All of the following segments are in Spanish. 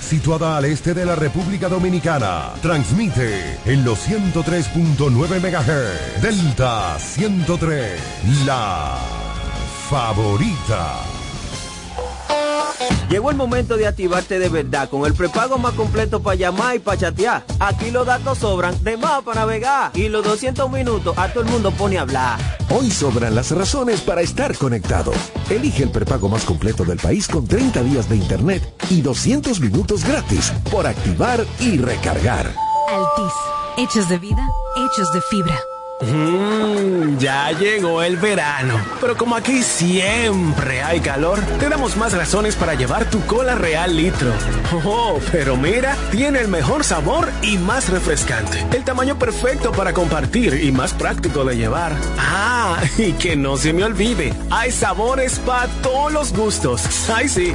situada al este de la República Dominicana. Transmite en los 103.9 MHz. Delta 103, la favorita. Llegó el momento de activarte de verdad con el prepago más completo para llamar y para chatear. Aquí los datos sobran, de más para navegar. Y los 200 minutos a todo el mundo pone a hablar. Hoy sobran las razones para estar conectado. Elige el prepago más completo del país con 30 días de internet y 200 minutos gratis por activar y recargar. Altis, hechos de vida, hechos de fibra. Mmm, ya llegó el verano. Pero como aquí siempre hay calor, te damos más razones para llevar tu cola real litro. Oh, pero mira, tiene el mejor sabor y más refrescante. El tamaño perfecto para compartir y más práctico de llevar. Ah, y que no se me olvide, hay sabores para todos los gustos. Ay, sí.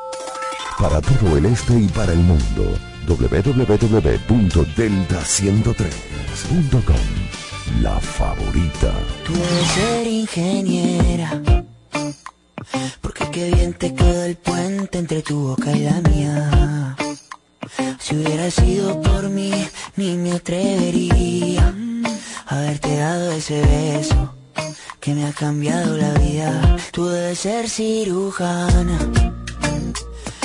Para todo el este y para el mundo, www.delta103.com la favorita. Debes ser ingeniera. Porque qué bien te quedó el puente entre tu boca y la mía. Si hubiera sido por mí, ni me atrevería a haberte dado ese beso que me ha cambiado la vida. Tú debes ser cirujana.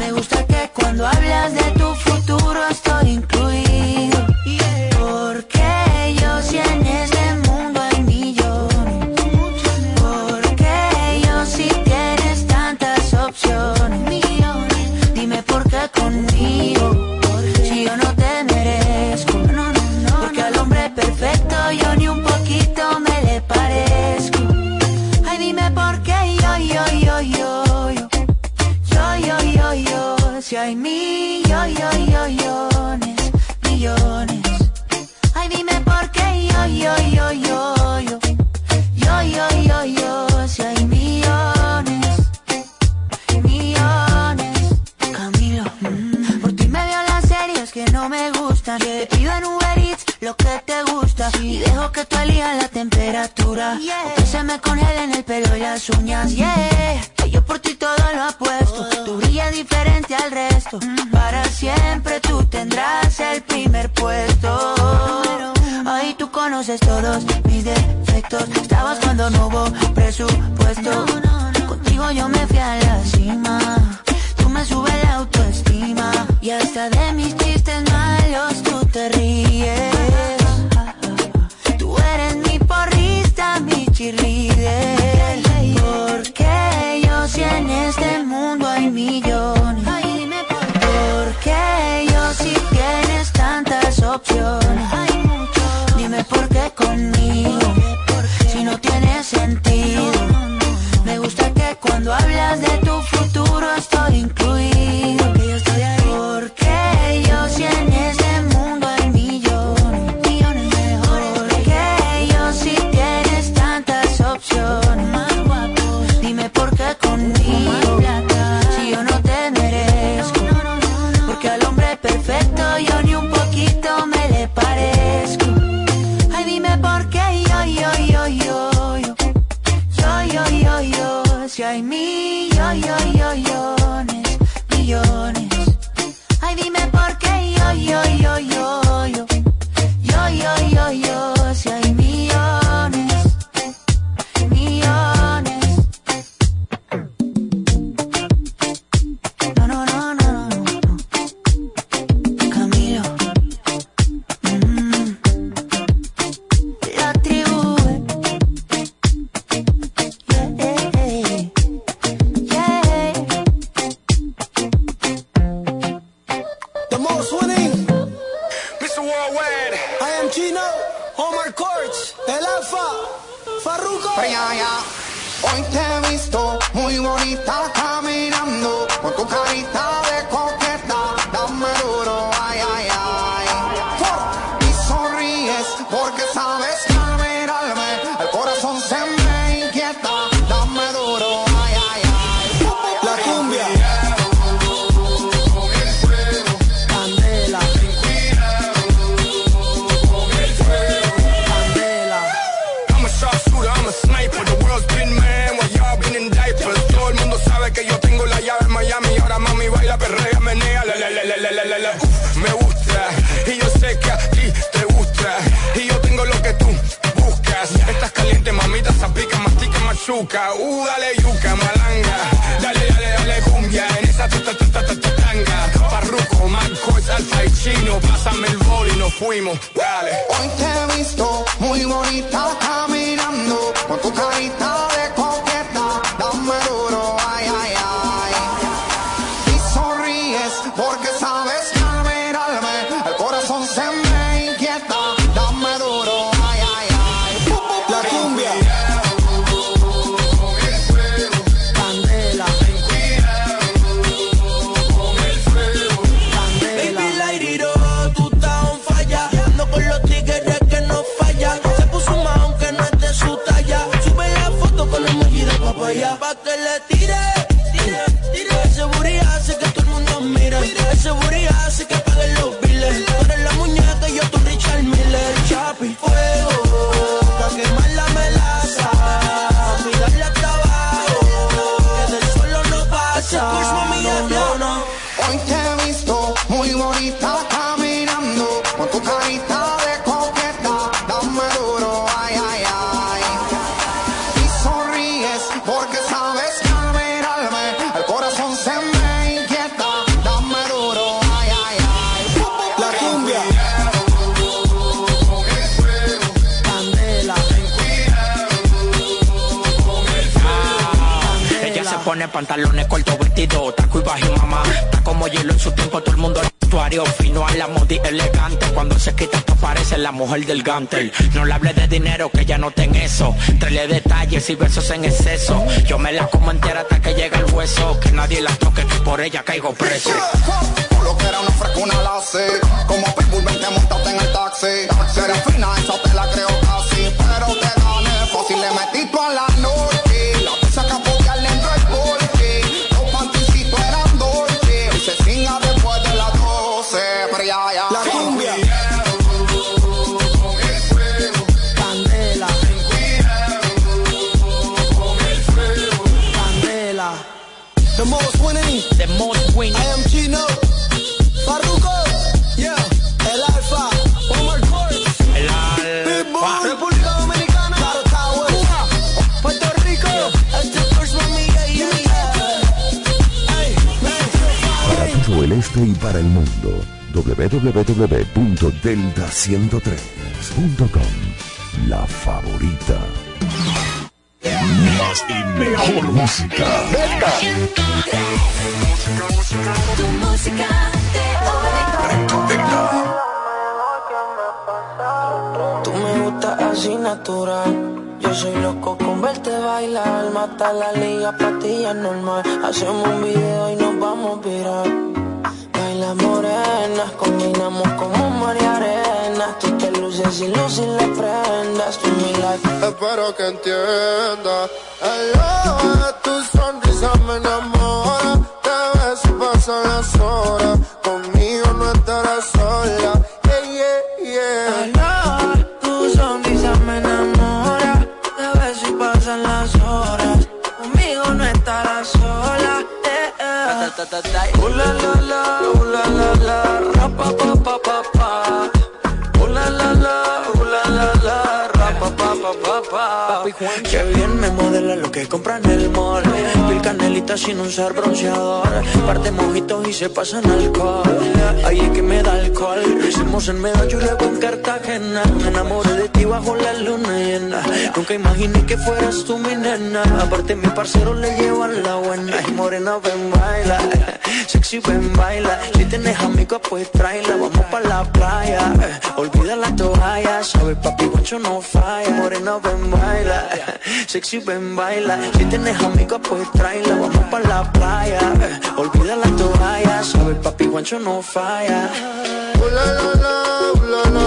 Me gusta que cuando hablas de tu pantalones cortos, vestido, taco y bajo mamá. Está como hielo en su tiempo, todo el mundo vestuario fino a la modi elegante. Cuando se quita esto parece la mujer del gantel. No le hable de dinero que ya no ten eso. Trele detalles y besos en exceso. Yo me la como entera hasta que llega el hueso. Que nadie la toque, que por ella caigo preso. Lo que era una frescuna la hace. Como Pitbull, vente montate en el taxi. Será fina, esa te la creo casi. Pero te gané fácil, le metí a la noche. para el mundo. www.delta103.com La favorita. Más y mejor música. Delta. Tu música. Tú me gustas así natural. Yo soy loco con verte bailar, mata la liga, patilla normal. Hacemos un video y nos vamos a virar. Combinamos como mar y arena Tú te luces y luces y le prendas Tu mi life Espero que entienda. Aloha, tu sonrisa me enamora. Te ves y pasan las que compran el mall. Mil canelitas sin usar bronceador. Parte mojitos y se pasan alcohol. Ahí es que me da alcohol. Hicimos en Medallo y luego en Cartagena. Me enamoré de ti bajo la luna llena. Nunca imaginé que fueras tú mi nena. Aparte, mi parcero le llevan la buena. Y morena, ven, baila. Sexy, ven, baila. Si tienes amigos, pues tráela. Vamos pa' la playa. Olvida la toalla. Sabes, papi, guancho no falla. Morena, ven, baila. Sexy, ven, baila. Si tienes amigos, pues tráela. Vamos pa' la playa. Olvida la toalla. Sabes, papi, guancho no falla. Ooh la la la, ooh la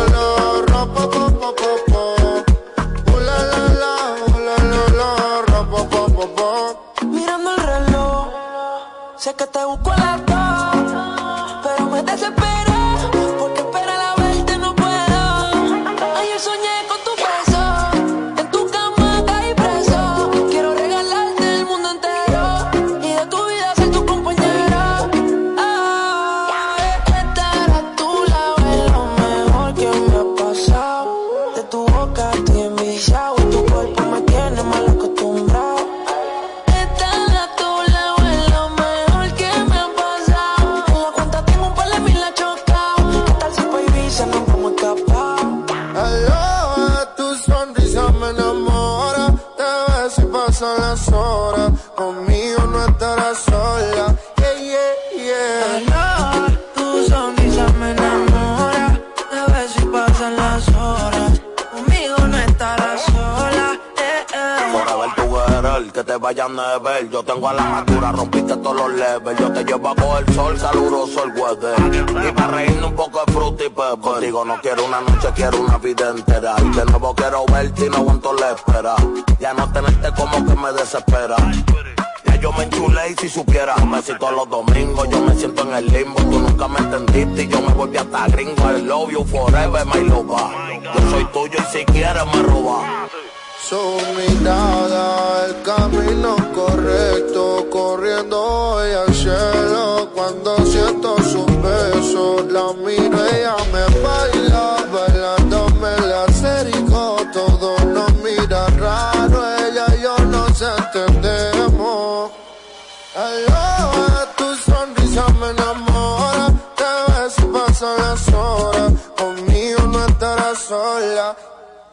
no estarás sola.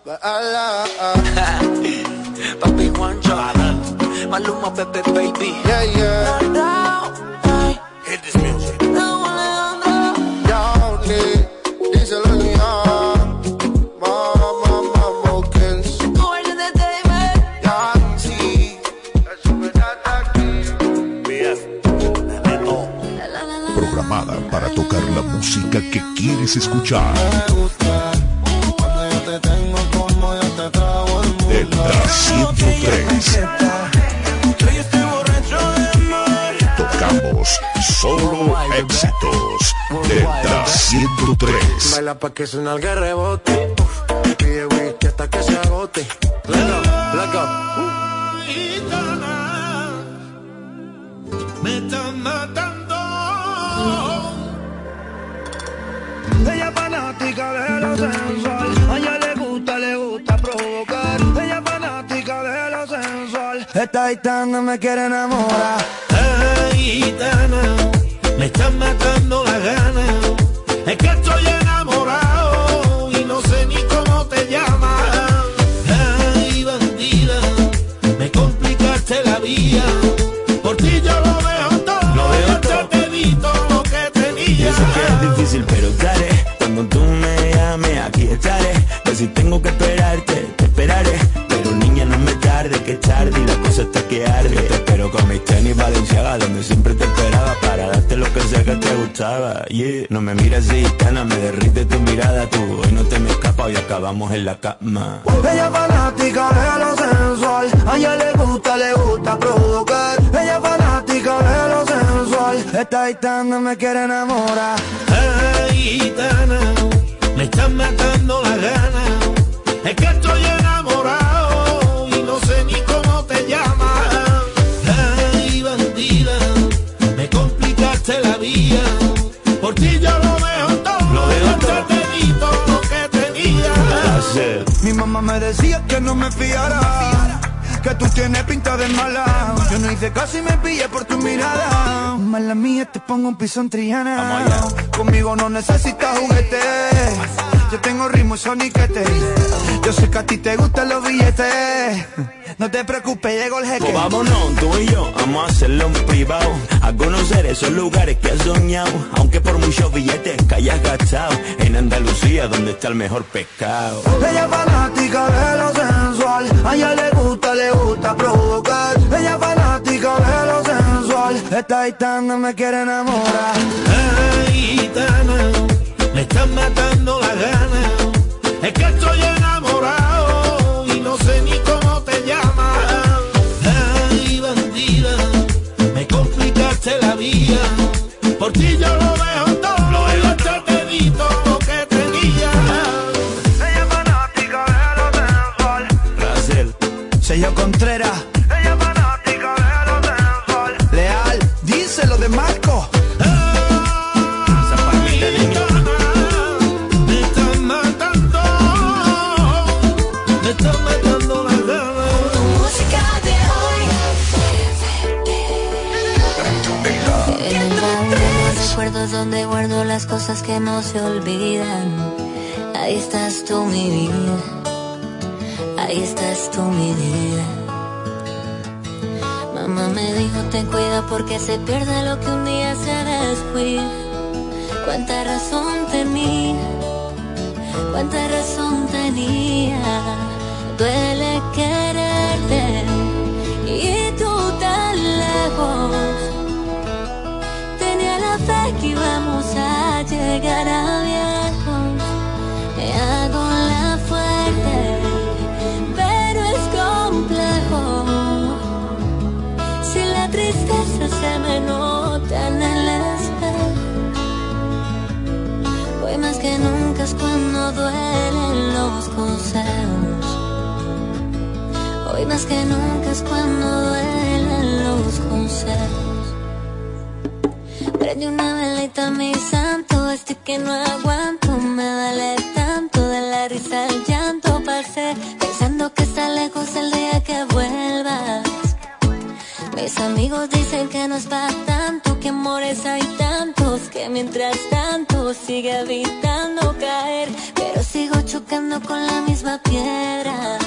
Baila. Papi Juancho, Maluma, Pepe, baby. Yeah, yeah. Hit this music. Programada para tocar la música que quieres escuchar. Delta 103. Yo ya estoy borracho de amor. Tocamos solo éxitos. Delta 103. Baila pa' que suena el rebote. Pide whisky hasta que se agote. Let go, let go. Me están matando. Esta gitana me quiere enamorar. Ay, gitana, me están matando las ganas. Es que estoy enamorado y no sé ni cómo te llamas. Ay, bandida, me complicaste la vida. Por ti yo lo veo todo. Lo veo todo. te di todo lo que tenía. Yo sé que es difícil, pero te haré. Cuando tú me llames, aquí estaré. Que si tengo que cosa está que arde. Yo te espero con mis tenis Valenciaga, donde siempre te esperaba para darte lo que sé que te gustaba. Yeah. No me mires así, gitana, me derrite tu mirada. Tú hoy no te me escapas y acabamos en la cama. Ella es fanática de lo sensual. A ella le gusta, le gusta provocar. Ella es fanática de lo sensual. Esta gitana me quiere enamorar. Ay, gitana, me están matando las ganas. Es que estoy enamorado mamá me decía que no me fiara. Que tú tienes pinta de mala. Yo no hice caso y me pillé por tu mirada. Mala mía, te pongo un piso en Triana. Conmigo no necesitas juguete. Yo tengo ritmo y soniquete. Yo sé que a ti te gustan los billetes. No te preocupes, llegó el jeque. Pues vámonos, tú y yo, vamos a hacerlo en privado. A conocer esos lugares que has soñado. Aunque por muchos billetes que hayas gastado. En Andalucía, donde está el mejor pescado. Ella es fanática de lo sensual. A ella le gusta, le gusta provocar. Ella es fanática de lo sensual. Esta gitana me quiere enamorar. Ay, gitana, me están matando las ganas. Es que estoy enamorado y no sé ni cómo te llamas. Ay, bandida, me complicaste la vida. Por ti yo lo veo todo, lo tedito lo que tenía. Ella es fanática de lo sensual. Brasil. Sello Contreras. Guardo las cosas que no se olvidan. Ahí estás tú, mi vida. Ahí estás tú, mi vida. Mamá me dijo, ten cuidado porque se pierde lo que un día se descuida. Cuánta razón tenía, cuánta razón tenía. Duele quererte más que nunca es cuando duelen los consejos. Prende una velita mi santo, estoy que no aguanto, me vale tanto de la risa al llanto pasé, pensando que está lejos el día que vuelvas. Mis amigos dicen que no es para tanto, que amores hay tantos, que mientras tanto sigue evitando caer, pero sigo chocando con la misma piedra.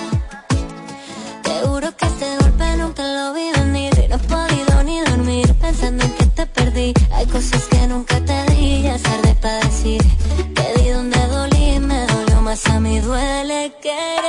Que nunca lo vi venir, no he podido ni dormir pensando en que te perdí. Hay cosas que nunca te di, ya es tarde para decir. Te di donde dolí, me dolió más a mí, duele quererte.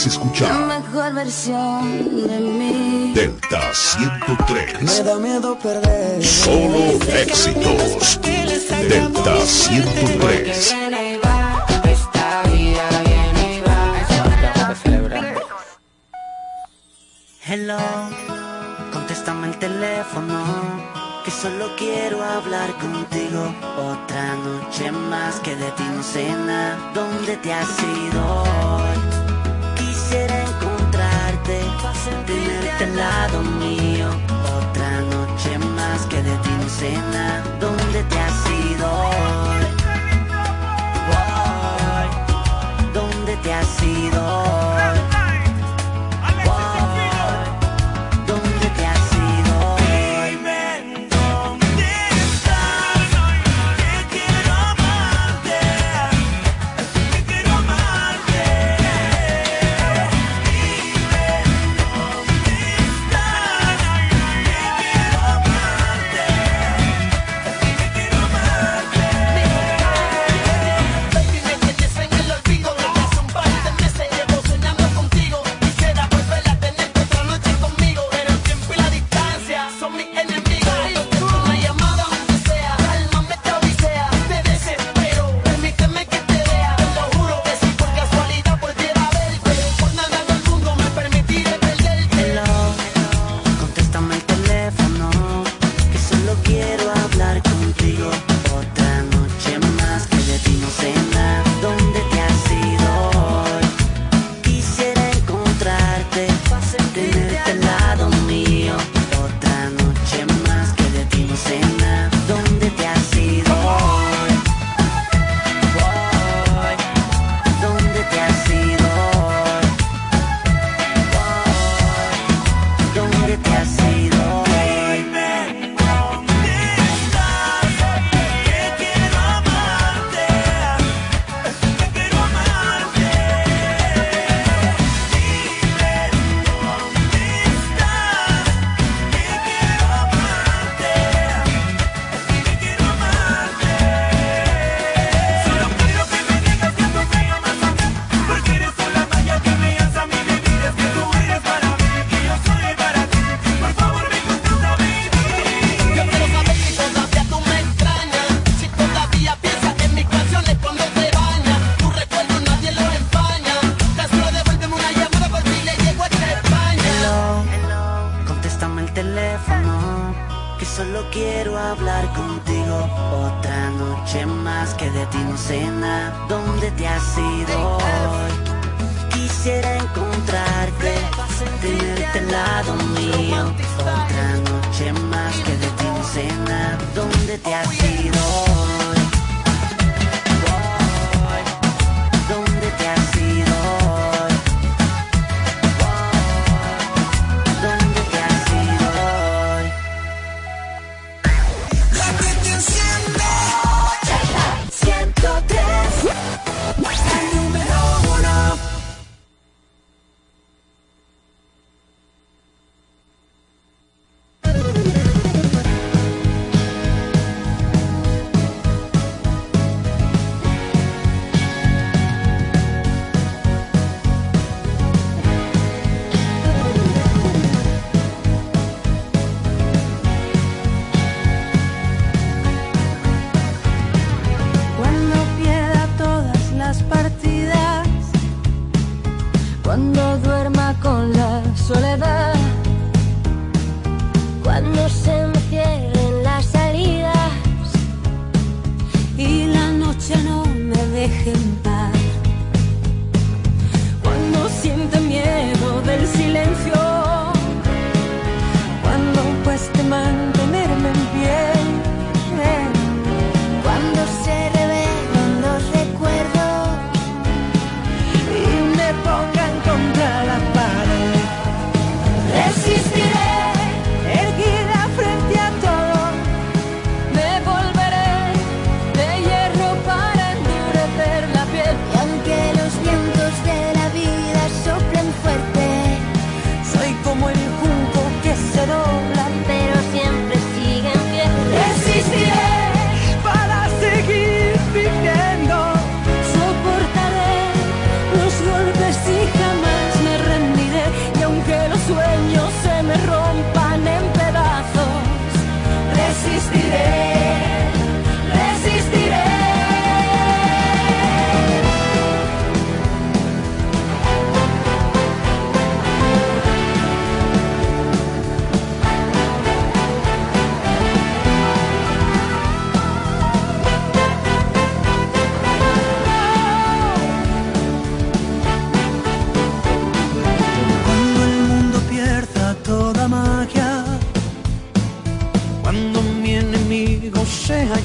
Quieres La escuchar. mejor versión de mí. Delta 103. Me da miedo perder. Solo éxitos. Delta 103. Esta vida viene y va. Hello, contéstame el teléfono, que solo quiero hablar contigo. Otra noche más que de ti no sé nada. ¿Dónde te has ido hoy? Quisiera encontrarte, tenerte al lado mío. Otra noche más que de ti no sé nada. ¿Dónde te has ido ¿Dónde te has ido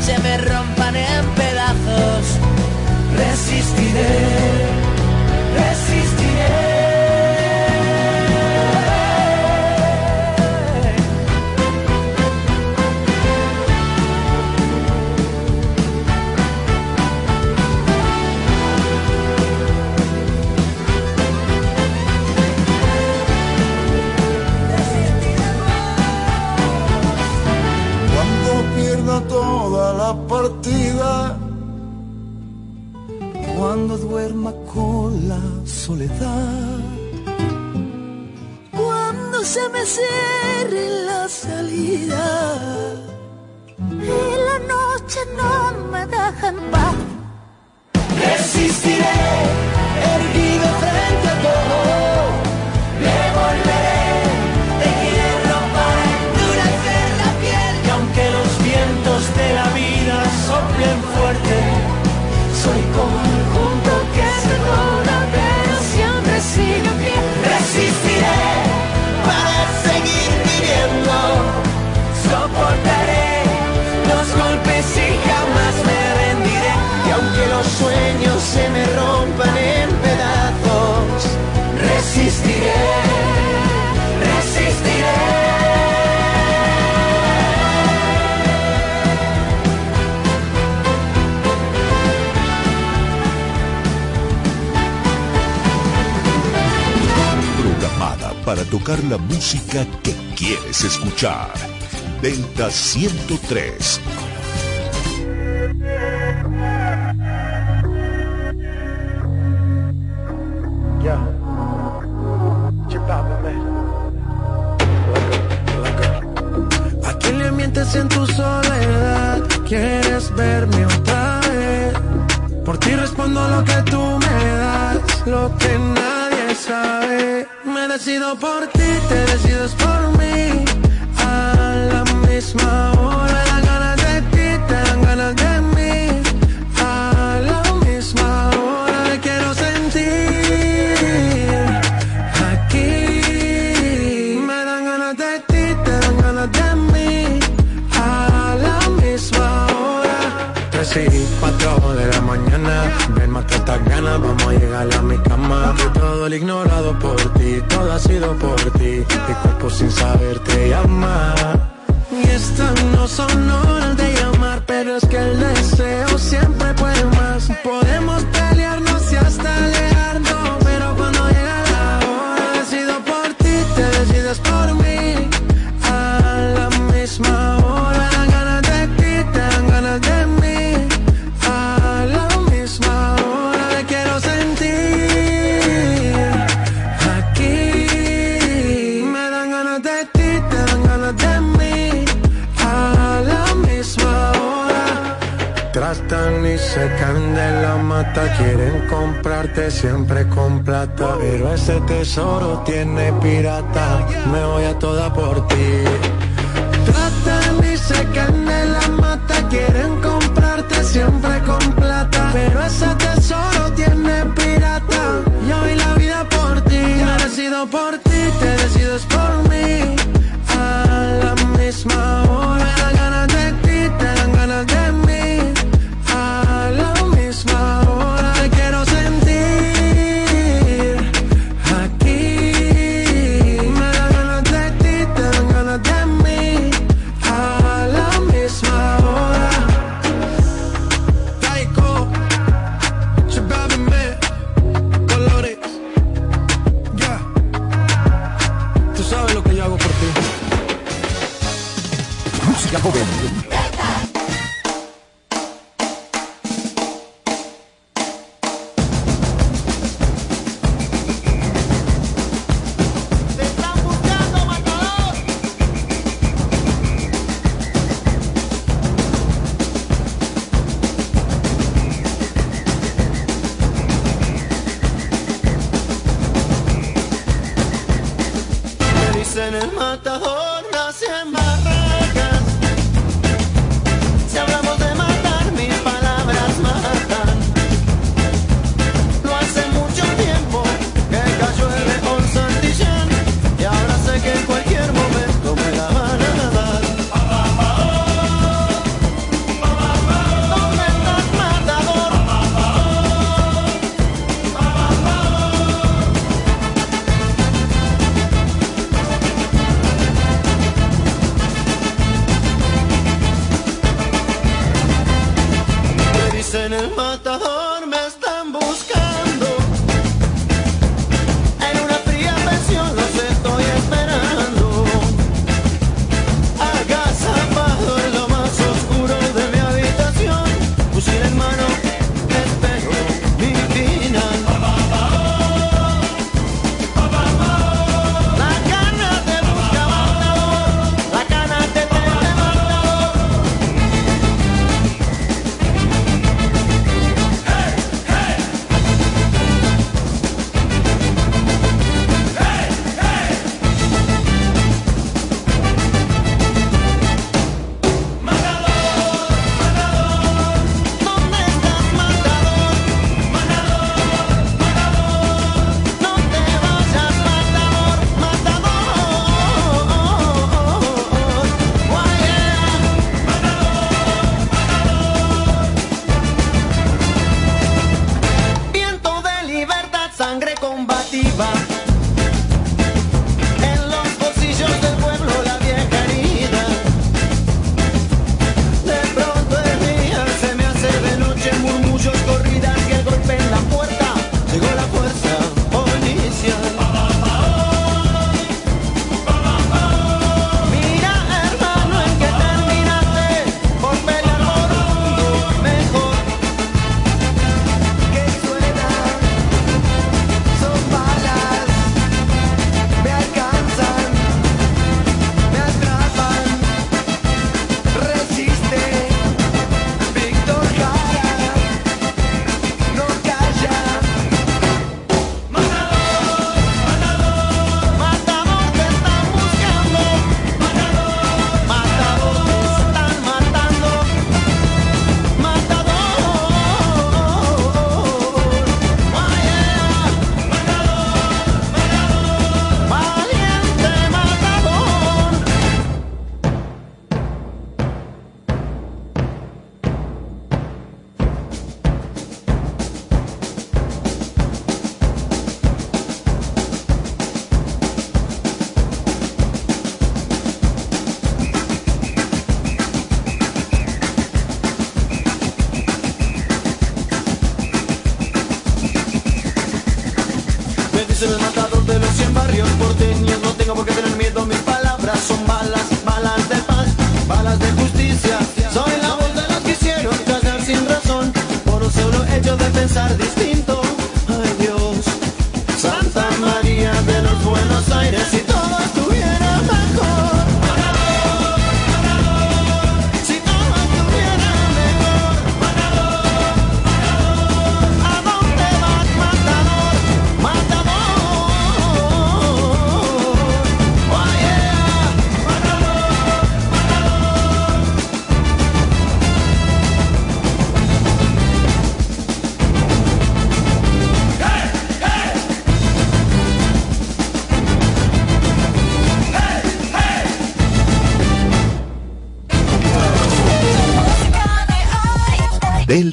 se me rompan en pedazos. Resistiré, resistiré. con la soledad. Cuando se me cierre la salida y la noche no me dejan paz, resistiré. la música que quieres escuchar. Delta 103. A quién le mientes en tu soledad, quieres verme otra vez. Por ti respondo lo que tú me das, lo que nadie sabe. Me decido por sido por ti. Mi cuerpo sin saber te llama ese tesoro tiene pirata. Me voy a toda por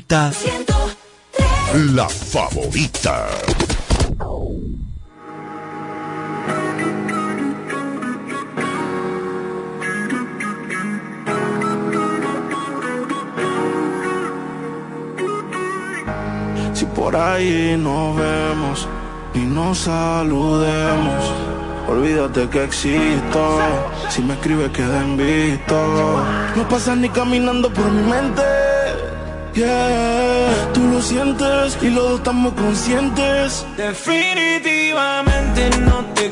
La favorita. Si por ahí nos vemos y nos saludemos, olvídate que existo. Si me escribes queda en visto. No pasas ni caminando por mi mente Yeah, tú lo sientes y los dos estamos conscientes. Definitivamente no te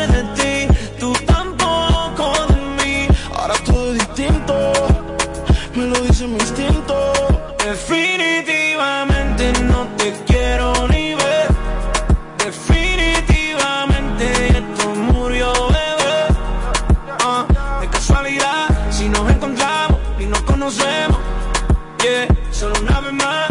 Yeah, solo una vez más,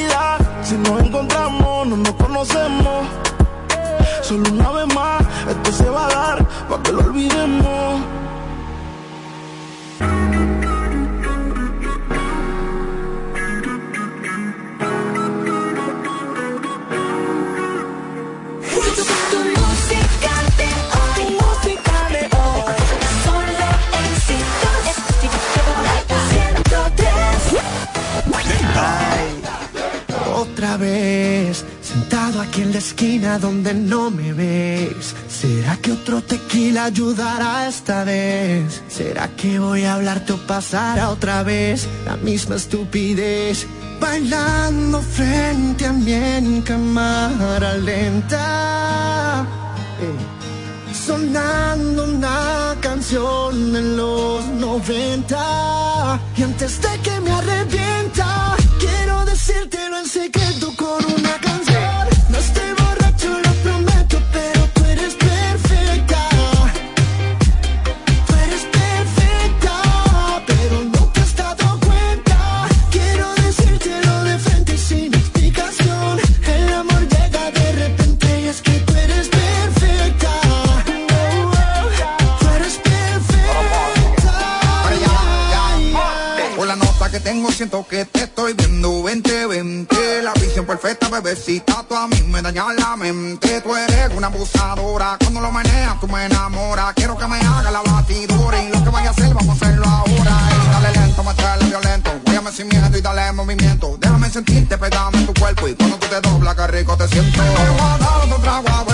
aquí en la esquina donde no me ves. ¿Será que otro tequila ayudará esta vez? ¿Será que voy a hablarte o pasará otra vez la misma estupidez? Bailando frente a mí en cámara lenta. Eh, Sonando una canción en los 90 Y antes de que me arrepienta Quiero decírtelo en secreto siento que te estoy viendo 2020 La visión perfecta, bebecita, tú a mí me dañas la mente. Tú eres una abusadora, cuando lo meneas tú me enamoras. Quiero que me haga la batidora y lo que vaya a hacer vamos a hacerlo ahora. Dale lento, meterle violento, guáyame sin miedo y dale movimiento. Déjame sentirte, pegame en tu cuerpo y cuando tú te doblas que rico te siento. A dar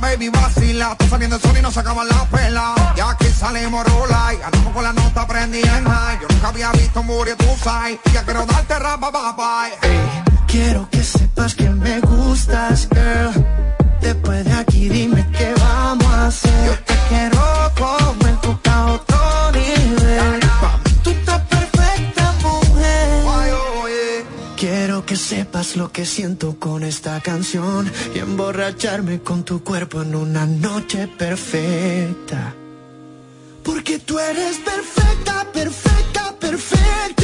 baby, vacila. Tú saliendo el sol y no se acaban las pelas. Y aquí salimos rola y andamos con la nota prendida en high. Yo nunca había visto un booty, tú sabes. Ya quiero darte rapa, papá. Quiero que sepas que me gustas, que siento con esta canción y emborracharme con tu cuerpo en una noche perfecta. Porque tú eres perfecta, perfecta, perfecta,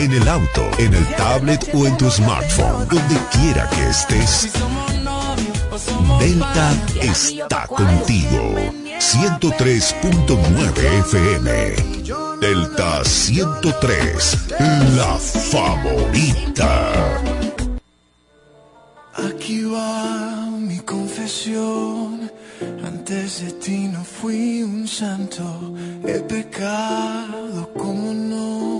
en el auto, en el tablet o en tu smartphone, donde quiera que estés. Delta está contigo. 103.9 FM. Delta 103, la favorita. Aquí va mi confesión. Antes de ti no fui un santo. He pecado, como no.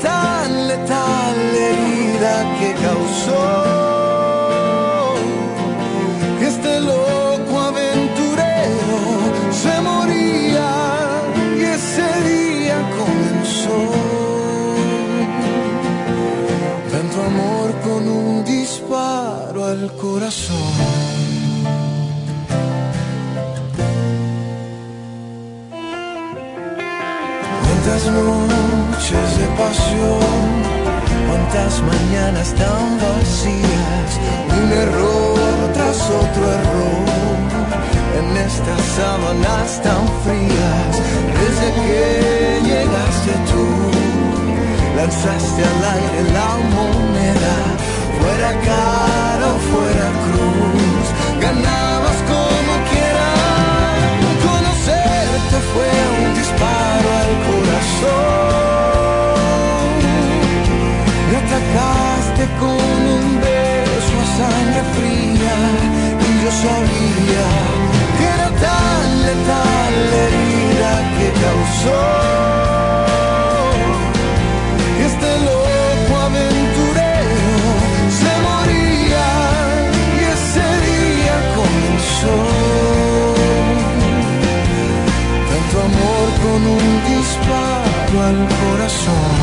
tan letal herida que causó sábanas tan frías, desde que llegaste tú, lanzaste al aire la moneda, fuera cara o fuera cruz, ganabas como quieras, conocerte fue un disparo al corazón. Me atacaste con un beso a sangre fría y yo sabía letal la herida que causó que este loco aventurero se moría y ese día comenzó tanto amor con un disparo al corazón.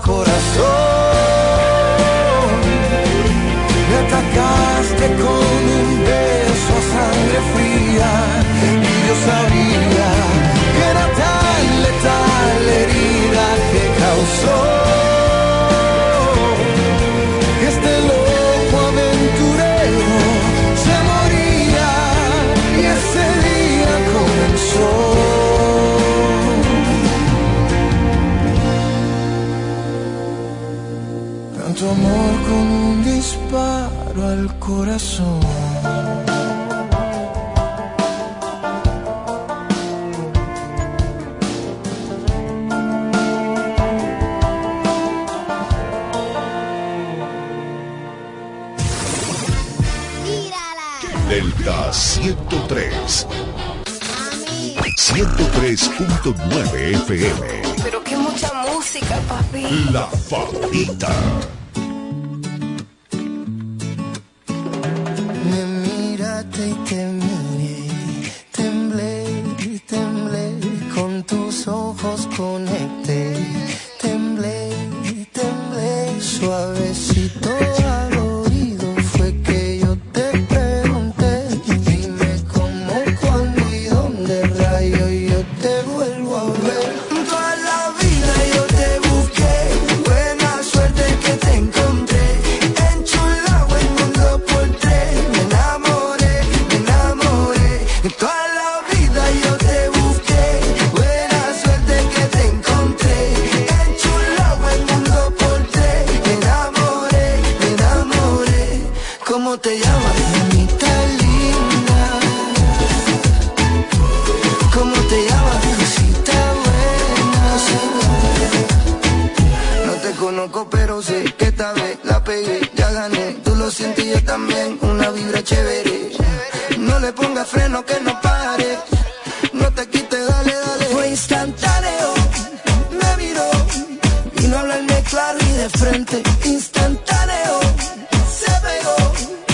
Corazón. Me atacaste con un beso a sangre fría y yo sabía FM. Pero qué mucha música, papi. La favorita. De frente. Instantáneo, se pegó.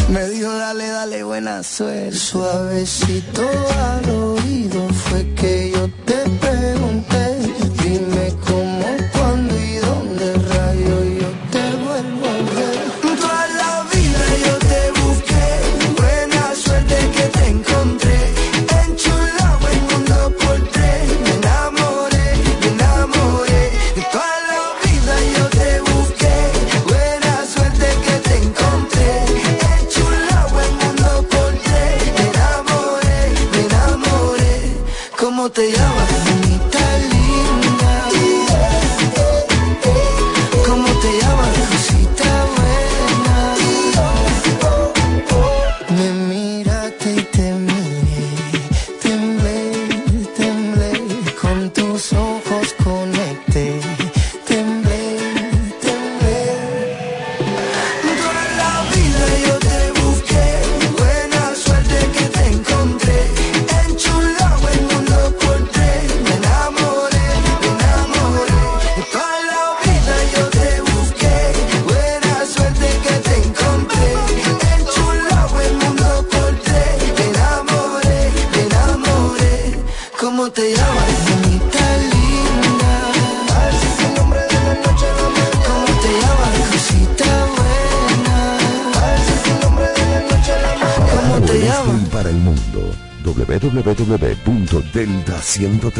Me dijo, dale, dale, buena suerte. Suavecito al oído fue que yo te www.delta103.com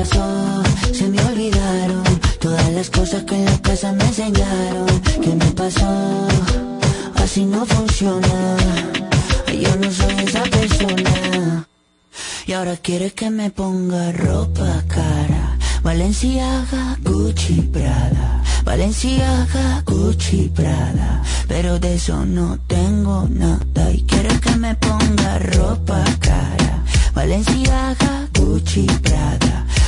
pasó? Se me olvidaron Todas las cosas que en la casa me enseñaron. ¿Qué me pasó? Así no funciona. Yo no soy esa persona. Y ahora quiere que me ponga ropa cara. Valenciaga, Gucci, Prada. Valenciaga, Gucci, Prada. Pero de eso no tengo nada. Y quiere que me ponga ropa cara. Valenciaga, Gucci, Prada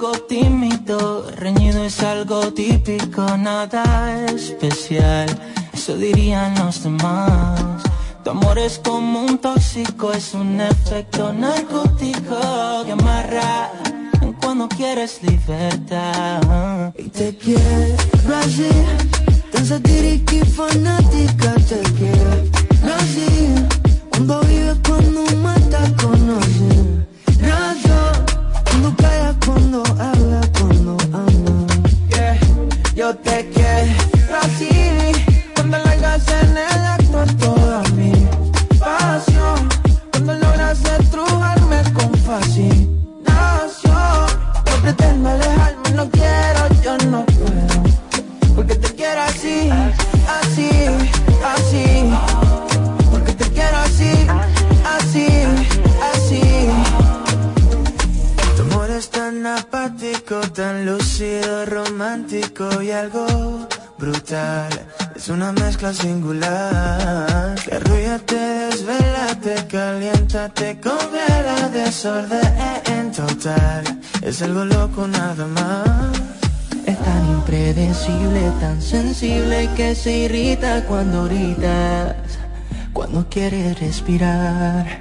algo tímido, reñido es algo típico, nada especial, eso dirían los demás. Tu amor es como un tóxico, es un efecto narcótico que amarra cuando quieres libertad. Y te quiero así, tan satírica y fanática te quiero así. Cuando vives, cuando matas, conoces. Que se irrita cuando gritas, cuando quieres respirar.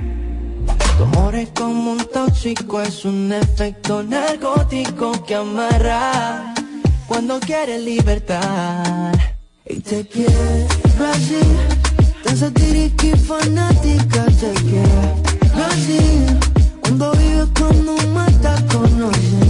Tu amor es como un tóxico, es un efecto narcótico que amarra cuando quieres libertad. Y te quiero así, tan satírica y fanática, te quiero así. Cuando vives, cuando matas, conocer.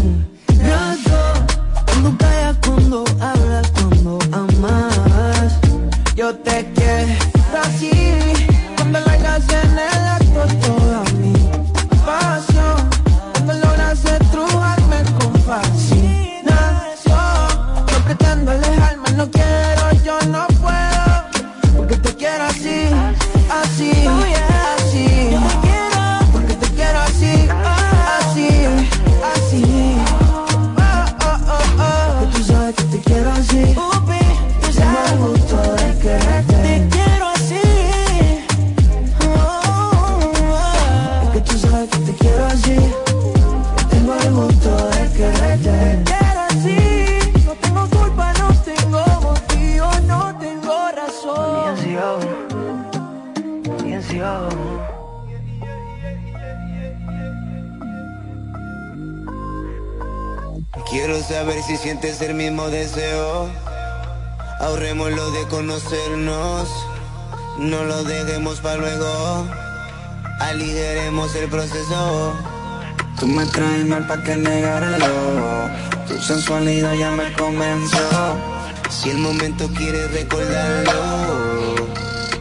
Lo dejemos para luego. Aligeremos el proceso. Tú me traes mal pa' que negarlo. Tu sensualidad ya me comenzó. Si el momento quieres recordarlo.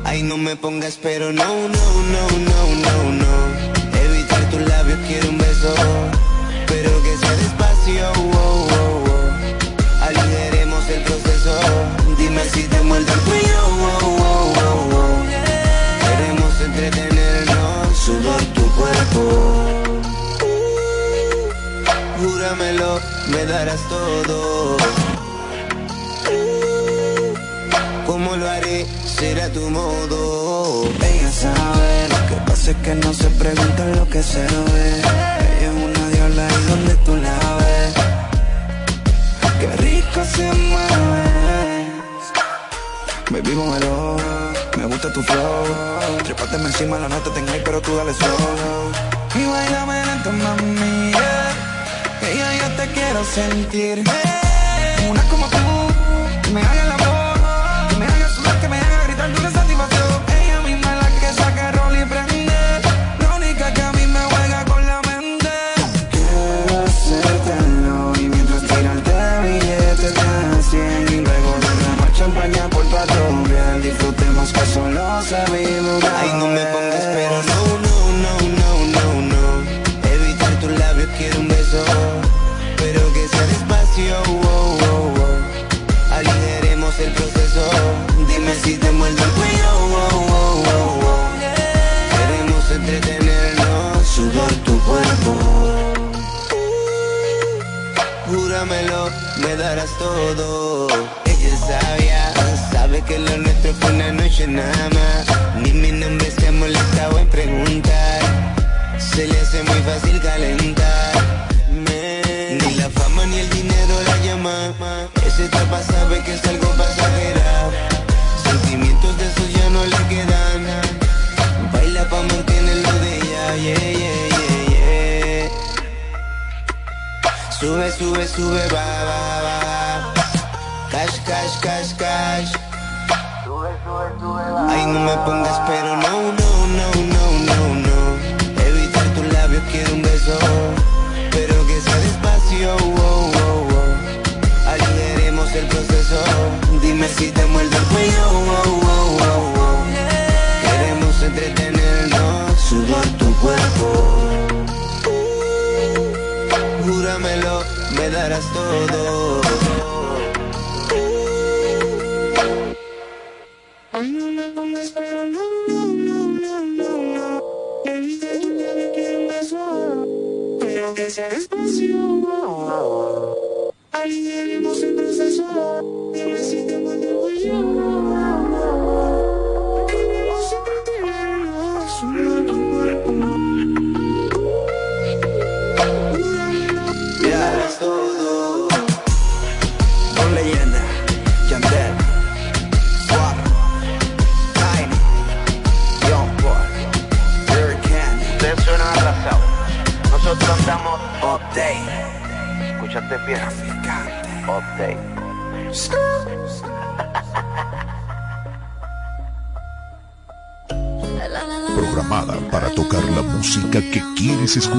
Ay, no me pongas pero no, no, no, no, no, no. Evitar tus labios, quiero un beso. Pero que sea despacio. Me darás todo. ¿Cómo lo haré? Será tu modo. Ella sabe, lo que pasa es que no se pregunta lo que se ve. Ella es una diola y donde tú la ves. Qué rico se mueve. Baby, muévelo, me gusta tu flow. Trépateme encima, la nota tengo ahí, pero tú dale solo. Y bailame lento, mami, quiero sentir. Una como tú, me haga el amor. Que me haga sudar, que me haga gritar Ella es sabia, sabe que lo nuestro fue una noche nada más. Ni mi nombre se ha molestado en preguntar. Se le hace muy fácil calentar. Ni la fama ni el dinero la llama. Esa etapa sabe que es algo pasajera. Sentimientos de esos ya no le quedan. Baila pa' mantenerlo de ella, yeah, yeah, yeah, yeah. Sube, sube, sube, va, va. Cash, cash, cash. Ay, no me pongas pero no, no, no, no, no, no. Evitar tus labios, quiero un beso. Pero que sea despacio, oh, oh, oh. Aligeremos el proceso. Dime si te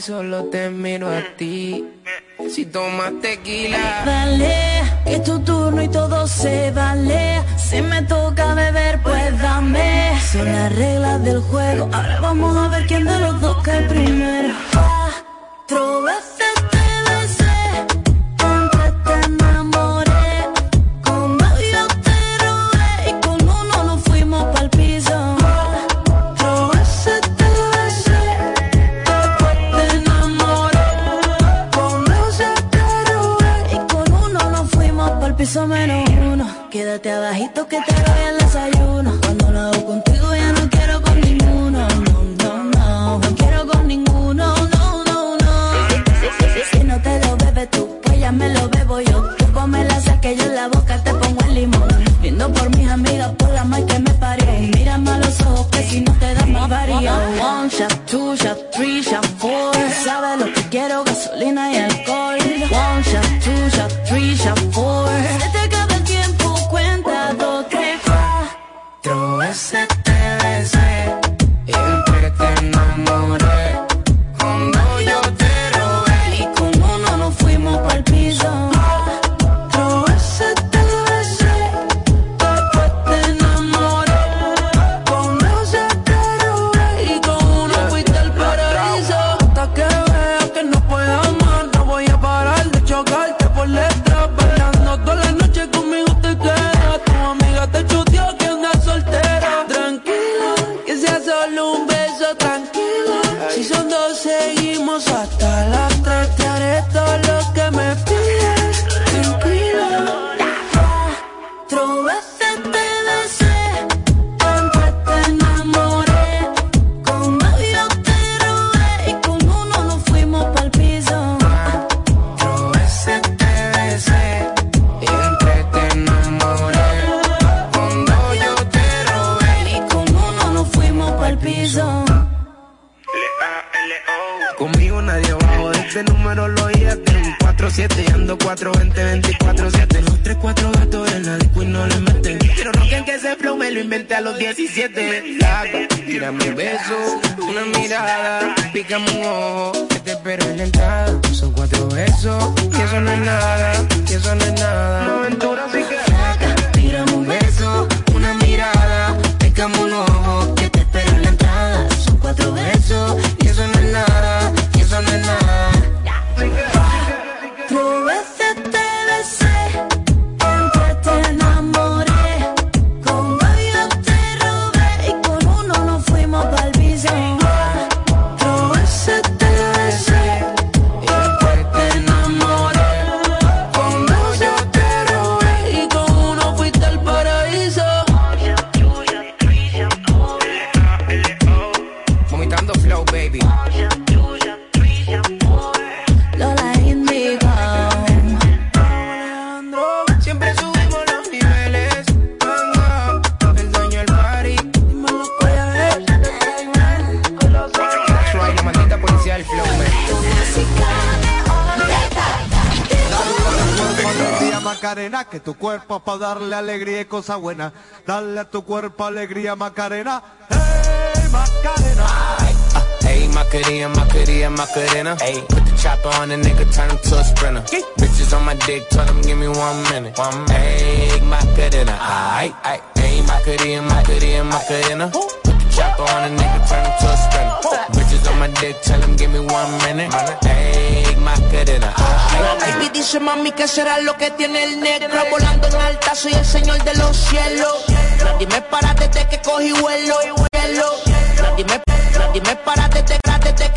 solo te miro a ti. Si tomas tequila, dale, que es tu turno y todo se vale. Si me toca beber, pues dame. Son las reglas del juego, ahora vamos a ver quién de los dos Conmigo nadie va a este número lo oíste en 47 y ando 420 24 7 Los 3 4 gatos en la disco y no le meten. Pero no crean que ese flow me lo inventé a los 17 Lata, tírame un beso, una mirada, pícame un ojo Que te espero en la entrada, son cuatro besos Y eso no es nada, y eso no es nada. Una aventura que tu cuerpo es para darle alegría y cosa buena. Dale a tu cuerpo alegría, Macarena. ¡Hey, Macarena! Uh, hey, Macarena, Macarena, Macarena. Hey, put the chopper on the nigga, turn him to a sprinter. Bitches on my dick, tell them give me one minute. Hey, Macarena. Hey, Macarena, Macarena, Macarena. Put the chopper on a nigga, turn him to a sprinter. Baby dice mami que será lo que tiene el negro Volando en alta soy el señor de los cielos. Nadie me para desde que cogí vuelo Nadie me, nadie me para desde que